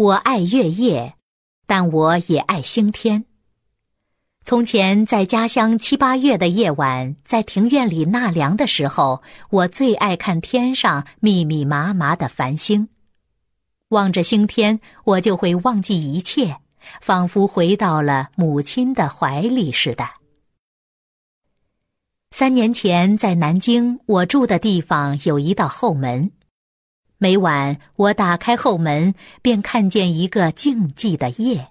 我爱月夜，但我也爱星天。从前在家乡七八月的夜晚，在庭院里纳凉的时候，我最爱看天上密密麻麻的繁星。望着星天，我就会忘记一切，仿佛回到了母亲的怀里似的。三年前在南京，我住的地方有一道后门。每晚，我打开后门，便看见一个静寂的夜。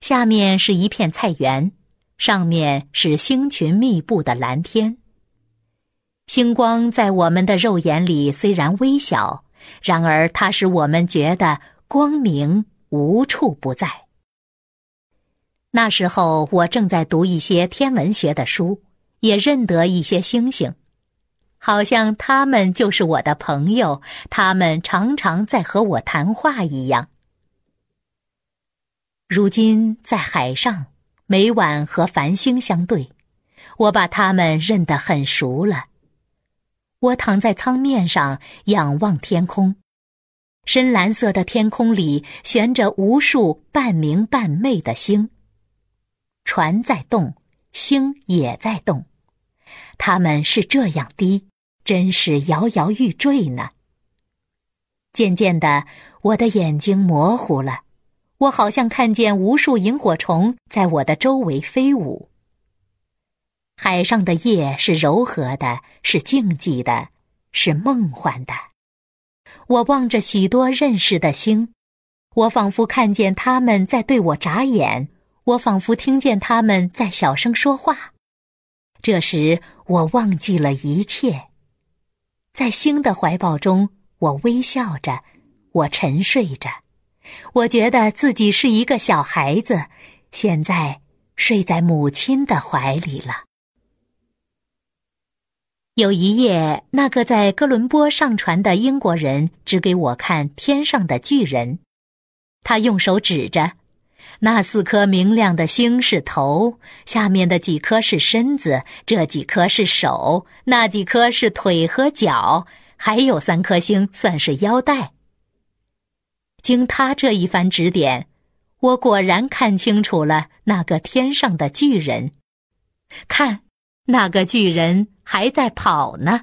下面是一片菜园，上面是星群密布的蓝天。星光在我们的肉眼里虽然微小，然而它使我们觉得光明无处不在。那时候，我正在读一些天文学的书，也认得一些星星。好像他们就是我的朋友，他们常常在和我谈话一样。如今在海上，每晚和繁星相对，我把他们认得很熟了。我躺在舱面上仰望天空，深蓝色的天空里悬着无数半明半昧的星。船在动，星也在动，它们是这样低。真是摇摇欲坠呢。渐渐的，我的眼睛模糊了，我好像看见无数萤火虫在我的周围飞舞。海上的夜是柔和的，是静寂的，是梦幻的。我望着许多认识的星，我仿佛看见他们在对我眨眼，我仿佛听见他们在小声说话。这时，我忘记了一切。在星的怀抱中，我微笑着，我沉睡着，我觉得自己是一个小孩子，现在睡在母亲的怀里了。有一夜，那个在哥伦布上船的英国人指给我看天上的巨人，他用手指着。那四颗明亮的星是头，下面的几颗是身子，这几颗是手，那几颗是腿和脚，还有三颗星算是腰带。经他这一番指点，我果然看清楚了那个天上的巨人。看，那个巨人还在跑呢。